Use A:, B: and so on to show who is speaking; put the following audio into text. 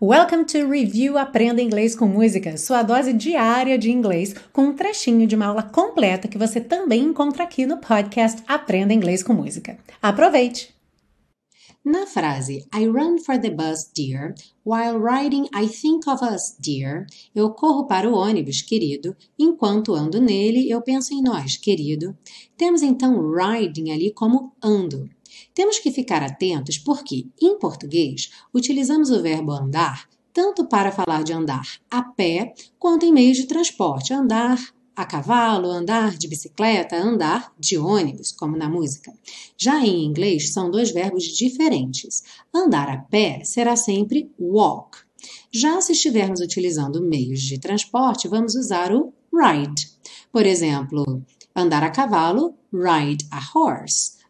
A: Welcome to Review Aprenda Inglês com Música, sua dose diária de inglês, com um trechinho de uma aula completa que você também encontra aqui no podcast Aprenda Inglês com Música. Aproveite!
B: Na frase I run for the bus, dear, while riding I think of us, dear, eu corro para o ônibus, querido, enquanto ando nele eu penso em nós, querido. Temos então riding ali como ando. Temos que ficar atentos porque, em português, utilizamos o verbo andar tanto para falar de andar a pé quanto em meios de transporte, andar a cavalo, andar de bicicleta, andar de ônibus, como na música. Já em inglês, são dois verbos diferentes. Andar a pé será sempre walk. Já se estivermos utilizando meios de transporte, vamos usar o ride. Por exemplo, andar a cavalo, ride a horse